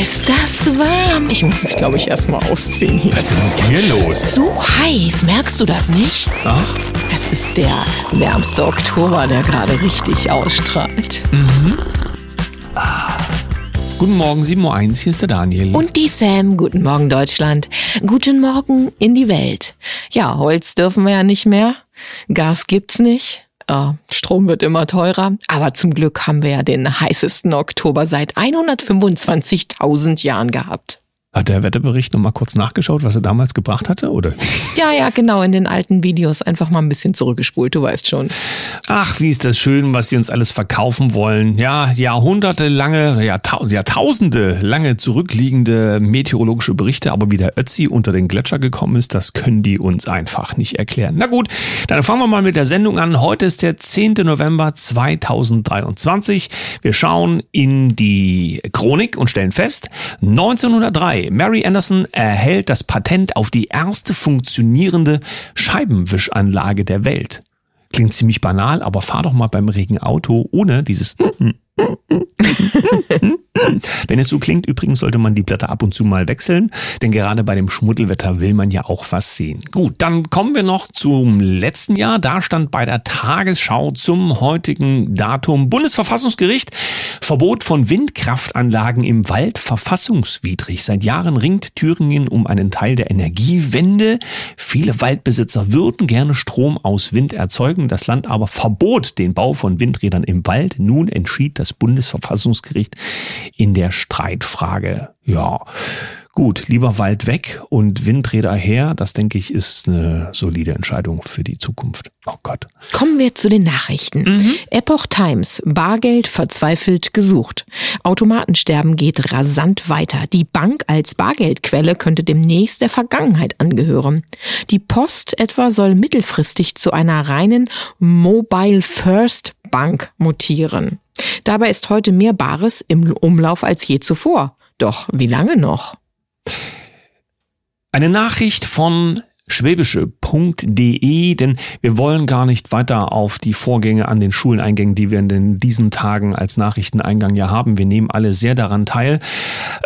ist das warm. Ich muss mich, glaube ich, erstmal ausziehen hier. Was ist denn hier los? So heiß, merkst du das nicht? Ach, Es ist der wärmste Oktober, der gerade richtig ausstrahlt. guten Morgen, 7.01 Uhr, hier ist der Daniel. Und die Sam, guten Morgen Deutschland. Guten Morgen in die Welt. Ja, Holz dürfen wir ja nicht mehr. Gas gibt's nicht. Strom wird immer teurer. Aber zum Glück haben wir ja den heißesten Oktober seit 125.000 Jahren gehabt. Hat der Wetterbericht noch mal kurz nachgeschaut, was er damals gebracht hatte, oder? Ja, ja, genau, in den alten Videos einfach mal ein bisschen zurückgespult, du weißt schon. Ach, wie ist das schön, was sie uns alles verkaufen wollen. Ja, jahrhundertelange, Jahrtau Jahrtausende lange zurückliegende meteorologische Berichte, aber wie der Ötzi unter den Gletscher gekommen ist, das können die uns einfach nicht erklären. Na gut, dann fangen wir mal mit der Sendung an. Heute ist der 10. November 2023. Wir schauen in die Chronik und stellen fest, 1903, Mary Anderson erhält das Patent auf die erste funktionierende Scheibenwischanlage der Welt. Klingt ziemlich banal, aber fahr doch mal beim Regen Auto ohne dieses Wenn es so klingt, übrigens sollte man die Blätter ab und zu mal wechseln, denn gerade bei dem Schmuddelwetter will man ja auch was sehen. Gut, dann kommen wir noch zum letzten Jahr. Da stand bei der Tagesschau zum heutigen Datum Bundesverfassungsgericht Verbot von Windkraftanlagen im Wald verfassungswidrig. Seit Jahren ringt Thüringen um einen Teil der Energiewende. Viele Waldbesitzer würden gerne Strom aus Wind erzeugen. Das Land aber verbot den Bau von Windrädern im Wald. Nun entschied das Bundesverfassungsgericht in der Streitfrage. Ja, gut, lieber Wald weg und Windräder her, das denke ich ist eine solide Entscheidung für die Zukunft. Oh Gott. Kommen wir zu den Nachrichten. Epoch Times. Bargeld verzweifelt gesucht. Automatensterben geht rasant weiter. Die Bank als Bargeldquelle könnte demnächst der Vergangenheit angehören. Die Post etwa soll mittelfristig zu einer reinen Mobile First Bank mutieren. Dabei ist heute mehr Bares im Umlauf als je zuvor. Doch wie lange noch? Eine Nachricht von schwäbische.de, denn wir wollen gar nicht weiter auf die Vorgänge an den Schulen eingehen, die wir in diesen Tagen als Nachrichteneingang ja haben. Wir nehmen alle sehr daran teil.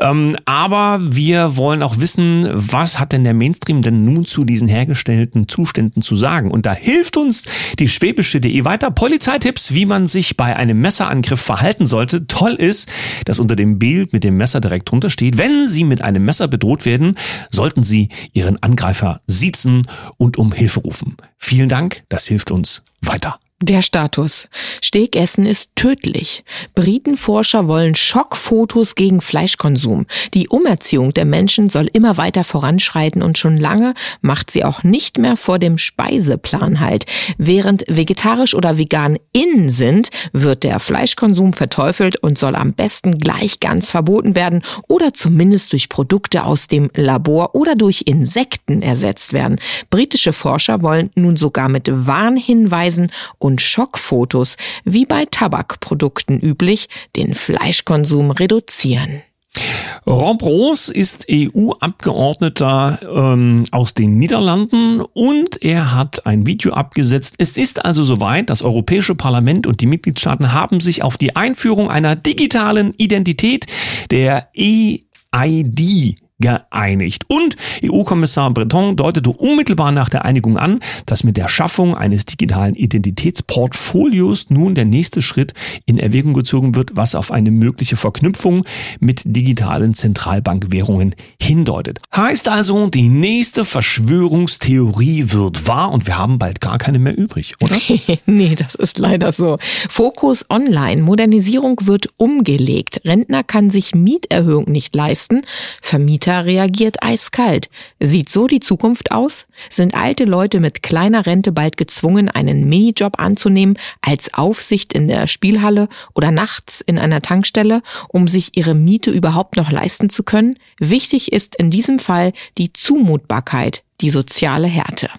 Ähm, aber wir wollen auch wissen, was hat denn der Mainstream denn nun zu diesen hergestellten Zuständen zu sagen? Und da hilft uns die schwäbische.de weiter. Polizeitipps, wie man sich bei einem Messerangriff verhalten sollte. Toll ist, dass unter dem Bild mit dem Messer direkt drunter steht, wenn Sie mit einem Messer bedroht werden, sollten Sie Ihren Angreifer siezen und um Hilfe rufen. Vielen Dank, das hilft uns weiter. Der Status. Stegessen ist tödlich. Britenforscher wollen Schockfotos gegen Fleischkonsum. Die Umerziehung der Menschen soll immer weiter voranschreiten und schon lange macht sie auch nicht mehr vor dem Speiseplan halt. Während vegetarisch oder vegan in sind, wird der Fleischkonsum verteufelt und soll am besten gleich ganz verboten werden oder zumindest durch Produkte aus dem Labor oder durch Insekten ersetzt werden. Britische Forscher wollen nun sogar mit Warnhinweisen und Schockfotos, wie bei Tabakprodukten üblich, den Fleischkonsum reduzieren. Rob ist EU-Abgeordneter ähm, aus den Niederlanden und er hat ein Video abgesetzt. Es ist also soweit, das Europäische Parlament und die Mitgliedstaaten haben sich auf die Einführung einer digitalen Identität der EID geeinigt. Und EU-Kommissar Breton deutete unmittelbar nach der Einigung an, dass mit der Schaffung eines digitalen Identitätsportfolios nun der nächste Schritt in Erwägung gezogen wird, was auf eine mögliche Verknüpfung mit digitalen Zentralbankwährungen hindeutet. Heißt also, die nächste Verschwörungstheorie wird wahr und wir haben bald gar keine mehr übrig, oder? nee, das ist leider so. Fokus Online. Modernisierung wird umgelegt. Rentner kann sich Mieterhöhung nicht leisten. Vermieter reagiert eiskalt. Sieht so die Zukunft aus? Sind alte Leute mit kleiner Rente bald gezwungen, einen Minijob anzunehmen als Aufsicht in der Spielhalle oder nachts in einer Tankstelle, um sich ihre Miete überhaupt noch leisten zu können? Wichtig ist in diesem Fall die Zumutbarkeit, die soziale Härte.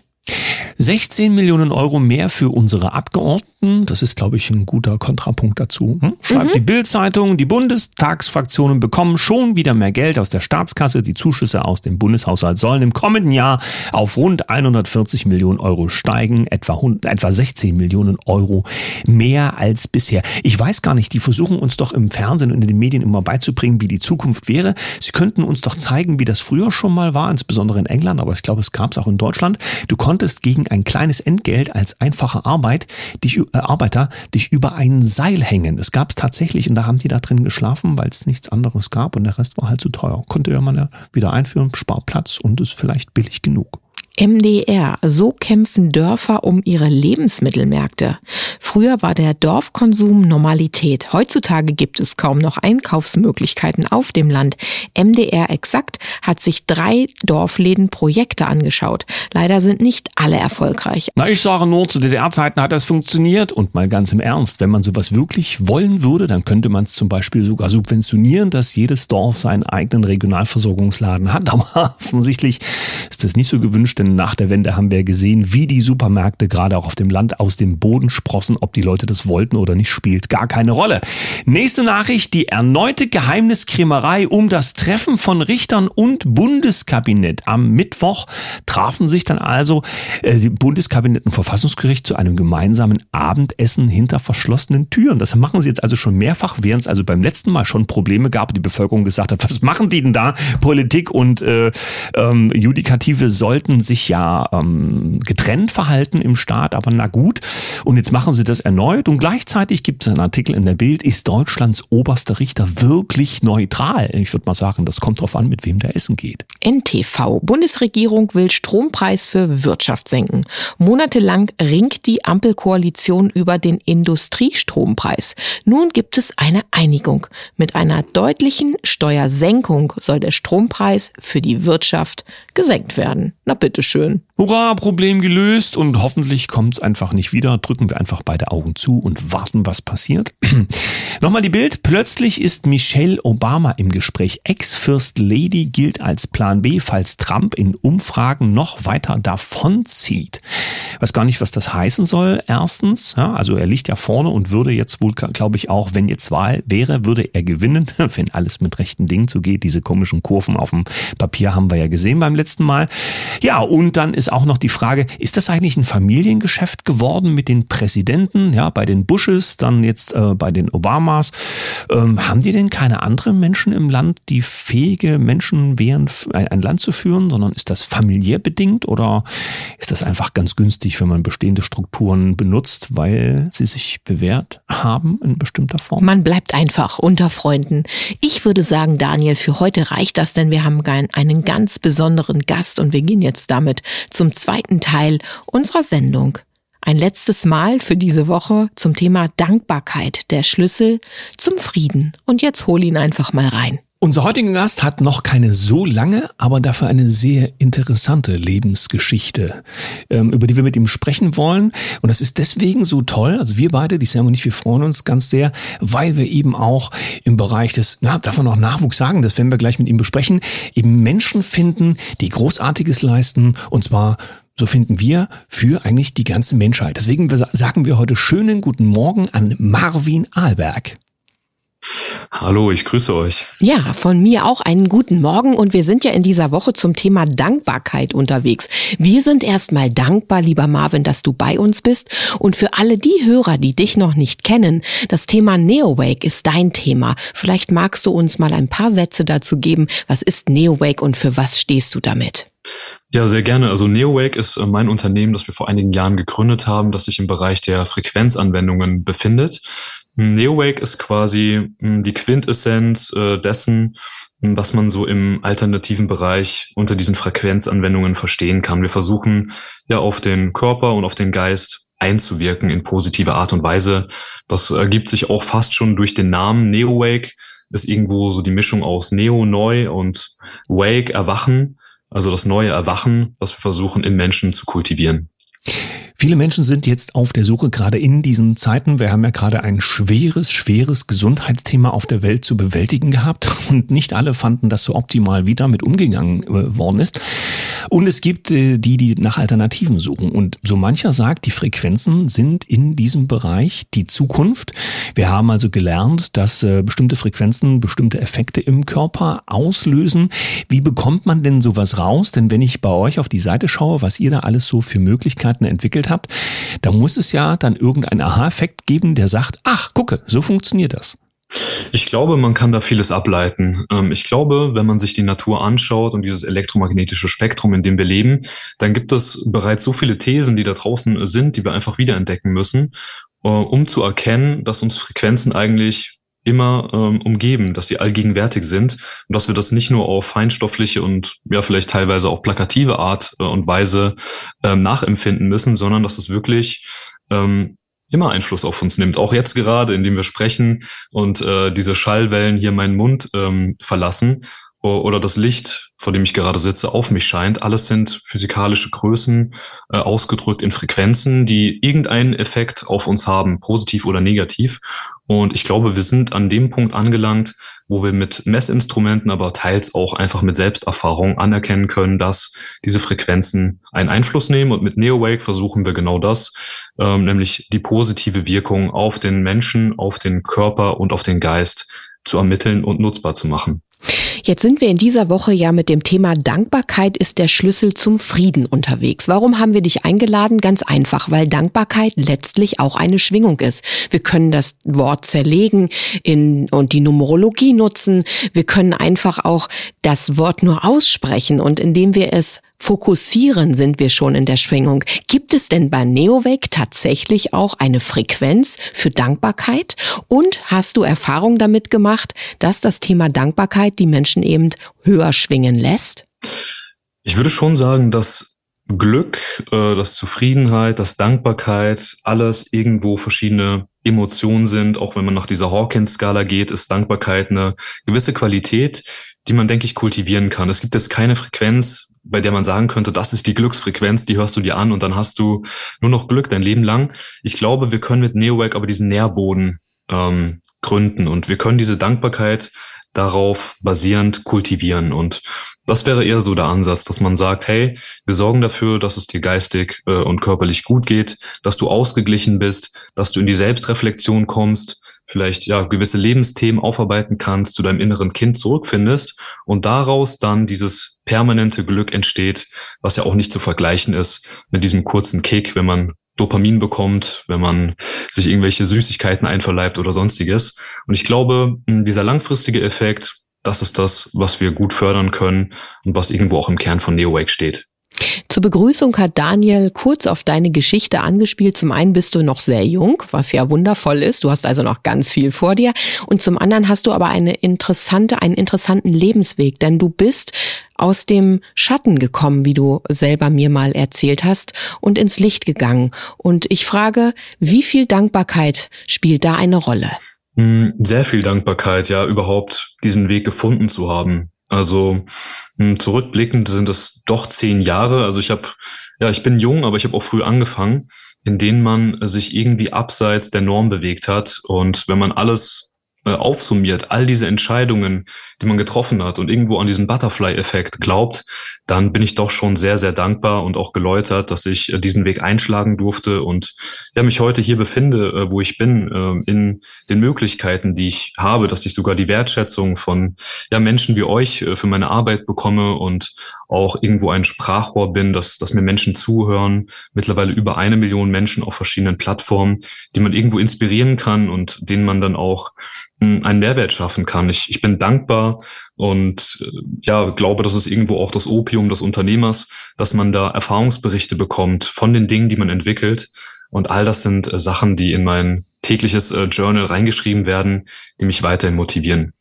16 Millionen Euro mehr für unsere Abgeordneten. Das ist, glaube ich, ein guter Kontrapunkt dazu. Hm? Schreibt mhm. die Bild-Zeitung, die Bundestagsfraktionen bekommen schon wieder mehr Geld aus der Staatskasse. Die Zuschüsse aus dem Bundeshaushalt sollen im kommenden Jahr auf rund 140 Millionen Euro steigen. Etwa, etwa 16 Millionen Euro mehr als bisher. Ich weiß gar nicht, die versuchen uns doch im Fernsehen und in den Medien immer beizubringen, wie die Zukunft wäre. Sie könnten uns doch zeigen, wie das früher schon mal war, insbesondere in England, aber ich glaube, es gab es auch in Deutschland. Du konntest gegen ein kleines Entgelt als einfache Arbeit dich, äh, Arbeiter dich über ein Seil hängen. Das gab es tatsächlich und da haben die da drin geschlafen, weil es nichts anderes gab und der Rest war halt zu teuer. Konnte ja man ja wieder einführen, spart Platz und ist vielleicht billig genug. MDR. So kämpfen Dörfer um ihre Lebensmittelmärkte. Früher war der Dorfkonsum Normalität. Heutzutage gibt es kaum noch Einkaufsmöglichkeiten auf dem Land. MDR Exakt hat sich drei Dorfläden Projekte angeschaut. Leider sind nicht alle erfolgreich. Na, ich sage nur, zu DDR-Zeiten hat das funktioniert. Und mal ganz im Ernst, wenn man sowas wirklich wollen würde, dann könnte man es zum Beispiel sogar subventionieren, dass jedes Dorf seinen eigenen Regionalversorgungsladen hat. Aber offensichtlich ist das nicht so gewünscht, denn nach der Wende haben wir gesehen, wie die Supermärkte gerade auch auf dem Land aus dem Boden sprossen. Ob die Leute das wollten oder nicht, spielt gar keine Rolle. Nächste Nachricht, die erneute Geheimniskrämerei um das Treffen von Richtern und Bundeskabinett. Am Mittwoch trafen sich dann also äh, Bundeskabinett und Verfassungsgericht zu einem gemeinsamen Abendessen hinter verschlossenen Türen. Das machen sie jetzt also schon mehrfach, während es also beim letzten Mal schon Probleme gab, die Bevölkerung gesagt hat, was machen die denn da? Politik und äh, ähm, Judikative sollten sich ja ähm, getrennt verhalten im Staat, aber na gut. Und jetzt machen sie das erneut und gleichzeitig gibt es einen Artikel in der Bild, ist Deutschlands oberster Richter wirklich neutral? Ich würde mal sagen, das kommt drauf an, mit wem der essen geht. NTV. Bundesregierung will Strompreis für Wirtschaft senken. Monatelang ringt die Ampelkoalition über den Industriestrompreis. Nun gibt es eine Einigung. Mit einer deutlichen Steuersenkung soll der Strompreis für die Wirtschaft gesenkt werden. Na bitteschön. Hurra, Problem gelöst und hoffentlich kommt es einfach nicht wieder. Drücken wir einfach beide Augen zu und warten, was passiert. Nochmal die Bild. Plötzlich ist Michelle Obama im Gespräch. Ex-First Lady gilt als Plan B, falls Trump in Umfragen noch weiter davonzieht. Weiß gar nicht, was das heißen soll. Erstens, ja, also er liegt ja vorne und würde jetzt wohl, glaube ich, auch, wenn jetzt Wahl wäre, würde er gewinnen, wenn alles mit rechten Dingen zugeht. Diese komischen Kurven auf dem Papier haben wir ja gesehen beim letzten Mal. Ja, und dann ist auch noch die Frage, ist das eigentlich ein Familiengeschäft geworden mit den Präsidenten, ja, bei den Bushes, dann jetzt äh, bei den Obamas? Ähm, haben die denn keine anderen Menschen im Land, die fähige Menschen wären, ein Land zu führen, sondern ist das familiär bedingt oder ist das einfach ganz günstig, wenn man bestehende Strukturen benutzt, weil sie sich bewährt haben in bestimmter Form? Man bleibt einfach unter Freunden. Ich würde sagen, Daniel, für heute reicht das, denn wir haben einen ganz besonderen Gast und wir gehen jetzt damit zum zweiten Teil unserer Sendung. Ein letztes Mal für diese Woche zum Thema Dankbarkeit, der Schlüssel zum Frieden. Und jetzt hol ihn einfach mal rein. Unser heutiger Gast hat noch keine so lange, aber dafür eine sehr interessante Lebensgeschichte, ähm, über die wir mit ihm sprechen wollen. Und das ist deswegen so toll. Also wir beide, die Sam und ich, wir freuen uns ganz sehr, weil wir eben auch im Bereich des, na, darf man noch Nachwuchs sagen, das werden wir gleich mit ihm besprechen, eben Menschen finden, die Großartiges leisten. Und zwar so finden wir, für eigentlich die ganze Menschheit. Deswegen sagen wir heute schönen guten Morgen an Marvin Ahlberg. Hallo, ich grüße euch. Ja, von mir auch einen guten Morgen und wir sind ja in dieser Woche zum Thema Dankbarkeit unterwegs. Wir sind erstmal dankbar, lieber Marvin, dass du bei uns bist und für alle die Hörer, die dich noch nicht kennen, das Thema Neowake ist dein Thema. Vielleicht magst du uns mal ein paar Sätze dazu geben. Was ist Neowake und für was stehst du damit? Ja, sehr gerne. Also Neowake ist äh, mein Unternehmen, das wir vor einigen Jahren gegründet haben, das sich im Bereich der Frequenzanwendungen befindet. Neowake ist quasi hm, die Quintessenz äh, dessen, hm, was man so im alternativen Bereich unter diesen Frequenzanwendungen verstehen kann. Wir versuchen ja auf den Körper und auf den Geist einzuwirken in positive Art und Weise. Das ergibt sich auch fast schon durch den Namen Neowake. Ist irgendwo so die Mischung aus Neo, Neu und Wake, Erwachen. Also das neue Erwachen, was wir versuchen in Menschen zu kultivieren. Viele Menschen sind jetzt auf der Suche, gerade in diesen Zeiten. Wir haben ja gerade ein schweres, schweres Gesundheitsthema auf der Welt zu bewältigen gehabt und nicht alle fanden das so optimal, wie damit umgegangen äh, worden ist. Und es gibt äh, die, die nach Alternativen suchen. Und so mancher sagt, die Frequenzen sind in diesem Bereich die Zukunft. Wir haben also gelernt, dass äh, bestimmte Frequenzen bestimmte Effekte im Körper auslösen. Wie bekommt man denn sowas raus? Denn wenn ich bei euch auf die Seite schaue, was ihr da alles so für Möglichkeiten entwickelt habt, da muss es ja dann irgendeinen Aha-Effekt geben, der sagt, ach, gucke, so funktioniert das. Ich glaube, man kann da vieles ableiten. Ähm, ich glaube, wenn man sich die Natur anschaut und dieses elektromagnetische Spektrum, in dem wir leben, dann gibt es bereits so viele Thesen, die da draußen sind, die wir einfach wiederentdecken müssen, äh, um zu erkennen, dass uns Frequenzen eigentlich immer ähm, umgeben, dass sie allgegenwärtig sind und dass wir das nicht nur auf feinstoffliche und ja vielleicht teilweise auch plakative Art äh, und Weise ähm, nachempfinden müssen, sondern dass es wirklich ähm, immer Einfluss auf uns nimmt. Auch jetzt gerade, indem wir sprechen und äh, diese Schallwellen hier meinen Mund ähm, verlassen oder das Licht, vor dem ich gerade sitze, auf mich scheint. Alles sind physikalische Größen, äh, ausgedrückt in Frequenzen, die irgendeinen Effekt auf uns haben, positiv oder negativ. Und ich glaube, wir sind an dem Punkt angelangt, wo wir mit Messinstrumenten, aber teils auch einfach mit Selbsterfahrung anerkennen können, dass diese Frequenzen einen Einfluss nehmen. Und mit NeoWake versuchen wir genau das, ähm, nämlich die positive Wirkung auf den Menschen, auf den Körper und auf den Geist zu ermitteln und nutzbar zu machen. Jetzt sind wir in dieser Woche ja mit dem Thema Dankbarkeit ist der Schlüssel zum Frieden unterwegs. Warum haben wir dich eingeladen? Ganz einfach, weil Dankbarkeit letztlich auch eine Schwingung ist. Wir können das Wort zerlegen in, und die Numerologie nutzen. Wir können einfach auch das Wort nur aussprechen und indem wir es fokussieren, sind wir schon in der Schwingung. Gibt es denn bei Neowake tatsächlich auch eine Frequenz für Dankbarkeit? Und hast du Erfahrung damit gemacht, dass das Thema Dankbarkeit die Menschen eben höher schwingen lässt? Ich würde schon sagen, dass Glück, äh, dass Zufriedenheit, dass Dankbarkeit alles irgendwo verschiedene Emotionen sind. Auch wenn man nach dieser Hawkins-Skala geht, ist Dankbarkeit eine gewisse Qualität, die man, denke ich, kultivieren kann. Es gibt jetzt keine Frequenz, bei der man sagen könnte, das ist die Glücksfrequenz, die hörst du dir an und dann hast du nur noch Glück dein Leben lang. Ich glaube, wir können mit Neowake aber diesen Nährboden ähm, gründen und wir können diese Dankbarkeit darauf basierend kultivieren. Und das wäre eher so der Ansatz, dass man sagt, hey, wir sorgen dafür, dass es dir geistig äh, und körperlich gut geht, dass du ausgeglichen bist, dass du in die Selbstreflexion kommst, vielleicht ja gewisse Lebensthemen aufarbeiten kannst, zu deinem inneren Kind zurückfindest und daraus dann dieses permanente Glück entsteht, was ja auch nicht zu vergleichen ist mit diesem kurzen Kick, wenn man Dopamin bekommt, wenn man sich irgendwelche Süßigkeiten einverleibt oder sonstiges. Und ich glaube, dieser langfristige Effekt, das ist das, was wir gut fördern können und was irgendwo auch im Kern von NeoWake steht. Zur Begrüßung hat Daniel kurz auf deine Geschichte angespielt. Zum einen bist du noch sehr jung, was ja wundervoll ist. Du hast also noch ganz viel vor dir. Und zum anderen hast du aber eine interessante, einen interessanten Lebensweg, denn du bist aus dem Schatten gekommen, wie du selber mir mal erzählt hast, und ins Licht gegangen. Und ich frage, wie viel Dankbarkeit spielt da eine Rolle? Hm, sehr viel Dankbarkeit, ja, überhaupt diesen Weg gefunden zu haben. Also hm, zurückblickend sind es doch zehn Jahre. Also ich habe, ja, ich bin jung, aber ich habe auch früh angefangen, in denen man sich irgendwie abseits der Norm bewegt hat. Und wenn man alles äh, aufsummiert, all diese Entscheidungen, die man getroffen hat und irgendwo an diesen Butterfly-Effekt glaubt, dann bin ich doch schon sehr, sehr dankbar und auch geläutert, dass ich äh, diesen Weg einschlagen durfte und ja, mich heute hier befinde, äh, wo ich bin, äh, in den Möglichkeiten, die ich habe, dass ich sogar die Wertschätzung von ja, Menschen wie euch äh, für meine Arbeit bekomme und auch irgendwo ein Sprachrohr bin, dass, dass mir Menschen zuhören, mittlerweile über eine Million Menschen auf verschiedenen Plattformen, die man irgendwo inspirieren kann und denen man dann auch einen Mehrwert schaffen kann. Ich, ich bin dankbar und äh, ja, glaube, das ist irgendwo auch das Opium des Unternehmers, dass man da Erfahrungsberichte bekommt von den Dingen, die man entwickelt. Und all das sind äh, Sachen, die in mein tägliches äh, Journal reingeschrieben werden, die mich weiterhin motivieren.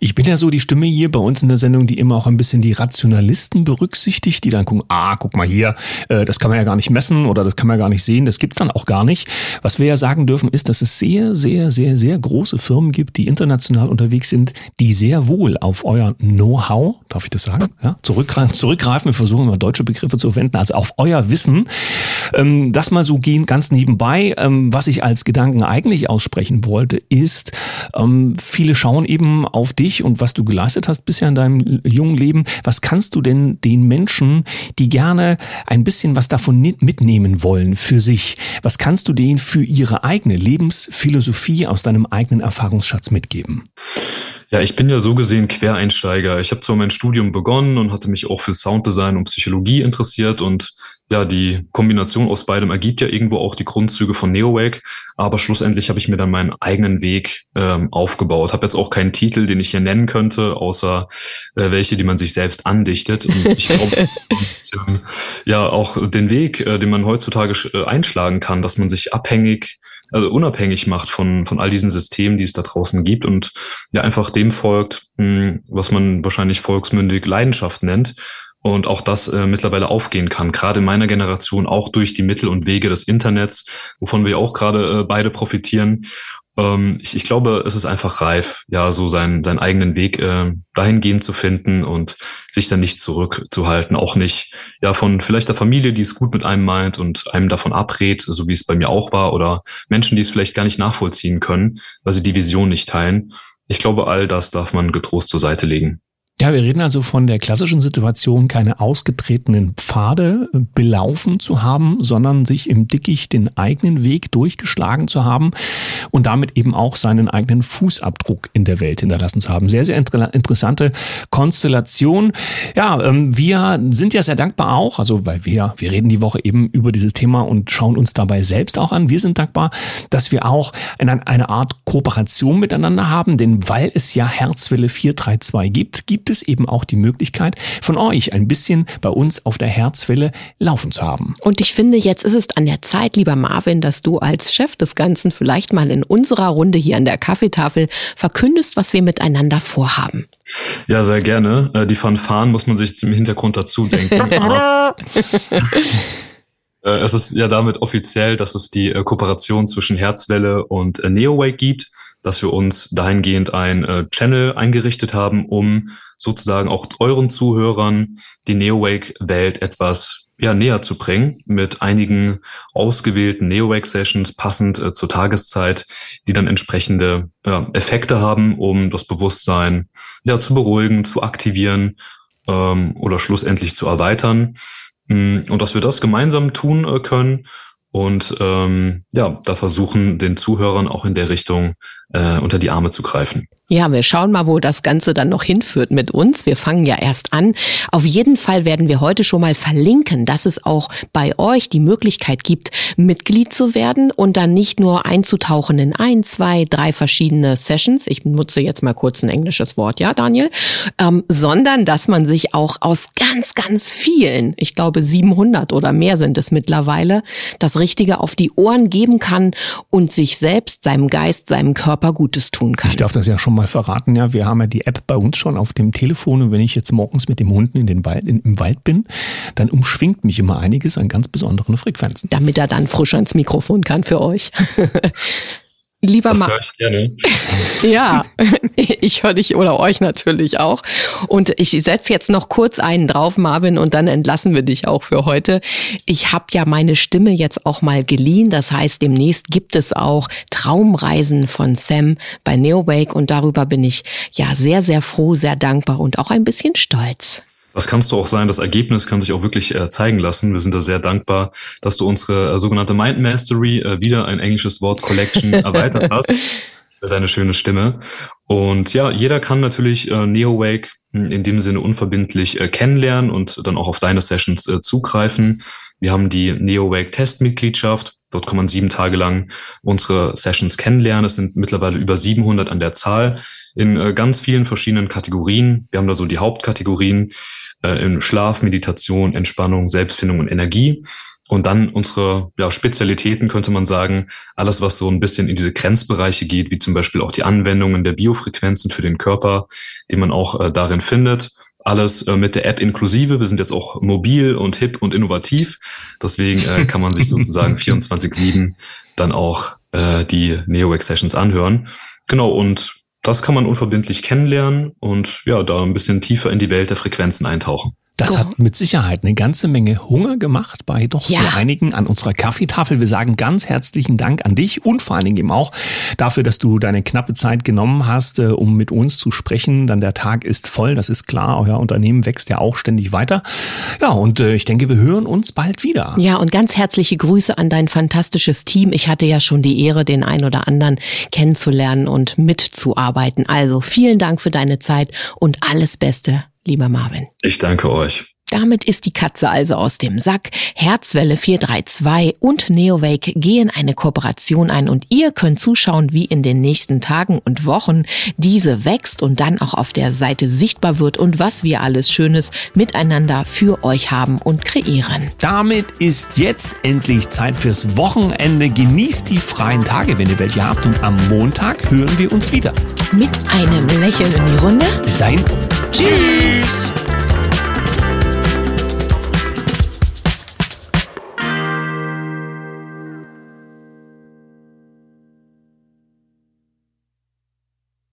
Ich bin ja so die Stimme hier bei uns in der Sendung, die immer auch ein bisschen die Rationalisten berücksichtigt, die dann gucken, ah, guck mal hier, äh, das kann man ja gar nicht messen oder das kann man ja gar nicht sehen, das gibt's dann auch gar nicht. Was wir ja sagen dürfen, ist, dass es sehr, sehr, sehr, sehr große Firmen gibt, die international unterwegs sind, die sehr wohl auf euer Know-how, darf ich das sagen, ja, zurückgreifen, zurückgreifen, wir versuchen immer deutsche Begriffe zu verwenden, also auf euer Wissen, ähm, das mal so gehen, ganz nebenbei. Ähm, was ich als Gedanken eigentlich aussprechen wollte, ist, ähm, viele schauen eben auf dich, dich und was du geleistet hast bisher in deinem jungen Leben. Was kannst du denn den Menschen, die gerne ein bisschen was davon mitnehmen wollen für sich, was kannst du denen für ihre eigene Lebensphilosophie aus deinem eigenen Erfahrungsschatz mitgeben? Ja, ich bin ja so gesehen Quereinsteiger. Ich habe zwar mein Studium begonnen und hatte mich auch für Sounddesign und Psychologie interessiert und ja, die Kombination aus beidem ergibt ja irgendwo auch die Grundzüge von NeoWake, aber schlussendlich habe ich mir dann meinen eigenen Weg ähm, aufgebaut. Habe jetzt auch keinen Titel, den ich hier nennen könnte, außer äh, welche, die man sich selbst andichtet. Und ich glaube, ja auch den Weg, äh, den man heutzutage äh, einschlagen kann, dass man sich abhängig also unabhängig macht von, von all diesen Systemen, die es da draußen gibt und ja einfach dem folgt, mh, hm, was man wahrscheinlich volksmündig Leidenschaft nennt und auch das äh, mittlerweile aufgehen kann, gerade in meiner Generation auch durch die Mittel und Wege des Internets, wovon wir auch gerade äh, beide profitieren. Ähm, ich, ich glaube, es ist einfach reif, ja, so seinen, seinen eigenen Weg äh, dahingehend zu finden und sich dann nicht zurückzuhalten, auch nicht ja von vielleicht der Familie, die es gut mit einem meint und einem davon abrät, so wie es bei mir auch war, oder Menschen, die es vielleicht gar nicht nachvollziehen können, weil sie die Vision nicht teilen. Ich glaube, all das darf man getrost zur Seite legen. Ja, wir reden also von der klassischen Situation, keine ausgetretenen Pfade belaufen zu haben, sondern sich im Dickicht den eigenen Weg durchgeschlagen zu haben und damit eben auch seinen eigenen Fußabdruck in der Welt hinterlassen zu haben. Sehr, sehr interessante Konstellation. Ja, ähm, wir sind ja sehr dankbar auch, also weil wir, wir reden die Woche eben über dieses Thema und schauen uns dabei selbst auch an. Wir sind dankbar, dass wir auch eine, eine Art Kooperation miteinander haben, denn weil es ja Herzwelle 432 gibt, gibt gibt es eben auch die Möglichkeit, von euch ein bisschen bei uns auf der Herzwelle laufen zu haben. Und ich finde, jetzt ist es an der Zeit, lieber Marvin, dass du als Chef des Ganzen vielleicht mal in unserer Runde hier an der Kaffeetafel verkündest, was wir miteinander vorhaben. Ja, sehr gerne. Äh, die Fanfaren muss man sich im Hintergrund dazu denken. Äh, es ist ja damit offiziell, dass es die äh, Kooperation zwischen Herzwelle und NeoWake gibt dass wir uns dahingehend ein äh, Channel eingerichtet haben, um sozusagen auch euren Zuhörern die Neowake-Welt etwas ja, näher zu bringen mit einigen ausgewählten Neowake-Sessions passend äh, zur Tageszeit, die dann entsprechende ja, Effekte haben, um das Bewusstsein ja, zu beruhigen, zu aktivieren ähm, oder schlussendlich zu erweitern. Mm, und dass wir das gemeinsam tun äh, können und ähm, ja, da versuchen den Zuhörern auch in der Richtung äh, unter die Arme zu greifen. Ja, wir schauen mal, wo das Ganze dann noch hinführt mit uns. Wir fangen ja erst an. Auf jeden Fall werden wir heute schon mal verlinken, dass es auch bei euch die Möglichkeit gibt, Mitglied zu werden und dann nicht nur einzutauchen in ein, zwei, drei verschiedene Sessions. Ich nutze jetzt mal kurz ein englisches Wort, ja, Daniel, ähm, sondern dass man sich auch aus ganz, ganz vielen, ich glaube 700 oder mehr sind es mittlerweile, das Richtige auf die Ohren geben kann und sich selbst, seinem Geist, seinem Körper Gutes tun kann. Ich darf das ja schon mal verraten, ja, wir haben ja die App bei uns schon auf dem Telefon und wenn ich jetzt morgens mit dem Hunden in den Wald, in, im Wald bin, dann umschwingt mich immer einiges an ganz besonderen Frequenzen. Damit er dann frisch ans Mikrofon kann für euch. Lieber das höre ich gerne. ja, ich höre dich oder euch natürlich auch. Und ich setze jetzt noch kurz einen drauf, Marvin, und dann entlassen wir dich auch für heute. Ich habe ja meine Stimme jetzt auch mal geliehen. Das heißt, demnächst gibt es auch Traumreisen von Sam bei Neowake und darüber bin ich ja sehr, sehr froh, sehr dankbar und auch ein bisschen stolz. Das kannst du auch sein. Das Ergebnis kann sich auch wirklich äh, zeigen lassen. Wir sind da sehr dankbar, dass du unsere äh, sogenannte Mind Mastery, äh, wieder ein englisches Wort Collection, erweitert hast. Für deine schöne Stimme. Und ja, jeder kann natürlich äh, NeoWake in dem Sinne unverbindlich äh, kennenlernen und dann auch auf deine Sessions äh, zugreifen. Wir haben die NeoWake Testmitgliedschaft. Dort kann man sieben Tage lang unsere Sessions kennenlernen. Es sind mittlerweile über 700 an der Zahl in äh, ganz vielen verschiedenen Kategorien. Wir haben da so die Hauptkategorien äh, in Schlaf, Meditation, Entspannung, Selbstfindung und Energie. Und dann unsere ja, Spezialitäten könnte man sagen, alles, was so ein bisschen in diese Grenzbereiche geht, wie zum Beispiel auch die Anwendungen der Biofrequenzen für den Körper, die man auch äh, darin findet. Alles äh, mit der App inklusive. Wir sind jetzt auch mobil und hip und innovativ. Deswegen äh, kann man sich sozusagen 24-7 dann auch äh, die NeoWax Sessions anhören. Genau, und das kann man unverbindlich kennenlernen und ja, da ein bisschen tiefer in die Welt der Frequenzen eintauchen. Das hat mit Sicherheit eine ganze Menge Hunger gemacht bei doch ja. so einigen an unserer Kaffeetafel. Wir sagen ganz herzlichen Dank an dich und vor allen Dingen eben auch dafür, dass du deine knappe Zeit genommen hast, äh, um mit uns zu sprechen. Dann der Tag ist voll, das ist klar. Euer Unternehmen wächst ja auch ständig weiter. Ja, und äh, ich denke, wir hören uns bald wieder. Ja, und ganz herzliche Grüße an dein fantastisches Team. Ich hatte ja schon die Ehre, den ein oder anderen kennenzulernen und mitzuarbeiten. Also vielen Dank für deine Zeit und alles Beste lieber Marvin. Ich danke euch. Damit ist die Katze also aus dem Sack. Herzwelle 432 und Neowake gehen eine Kooperation ein und ihr könnt zuschauen, wie in den nächsten Tagen und Wochen diese wächst und dann auch auf der Seite sichtbar wird und was wir alles Schönes miteinander für euch haben und kreieren. Damit ist jetzt endlich Zeit fürs Wochenende. Genießt die freien Tage, wenn ihr welche habt und am Montag hören wir uns wieder. Mit einem Lächeln in die Runde. Bis dahin. Tschüss.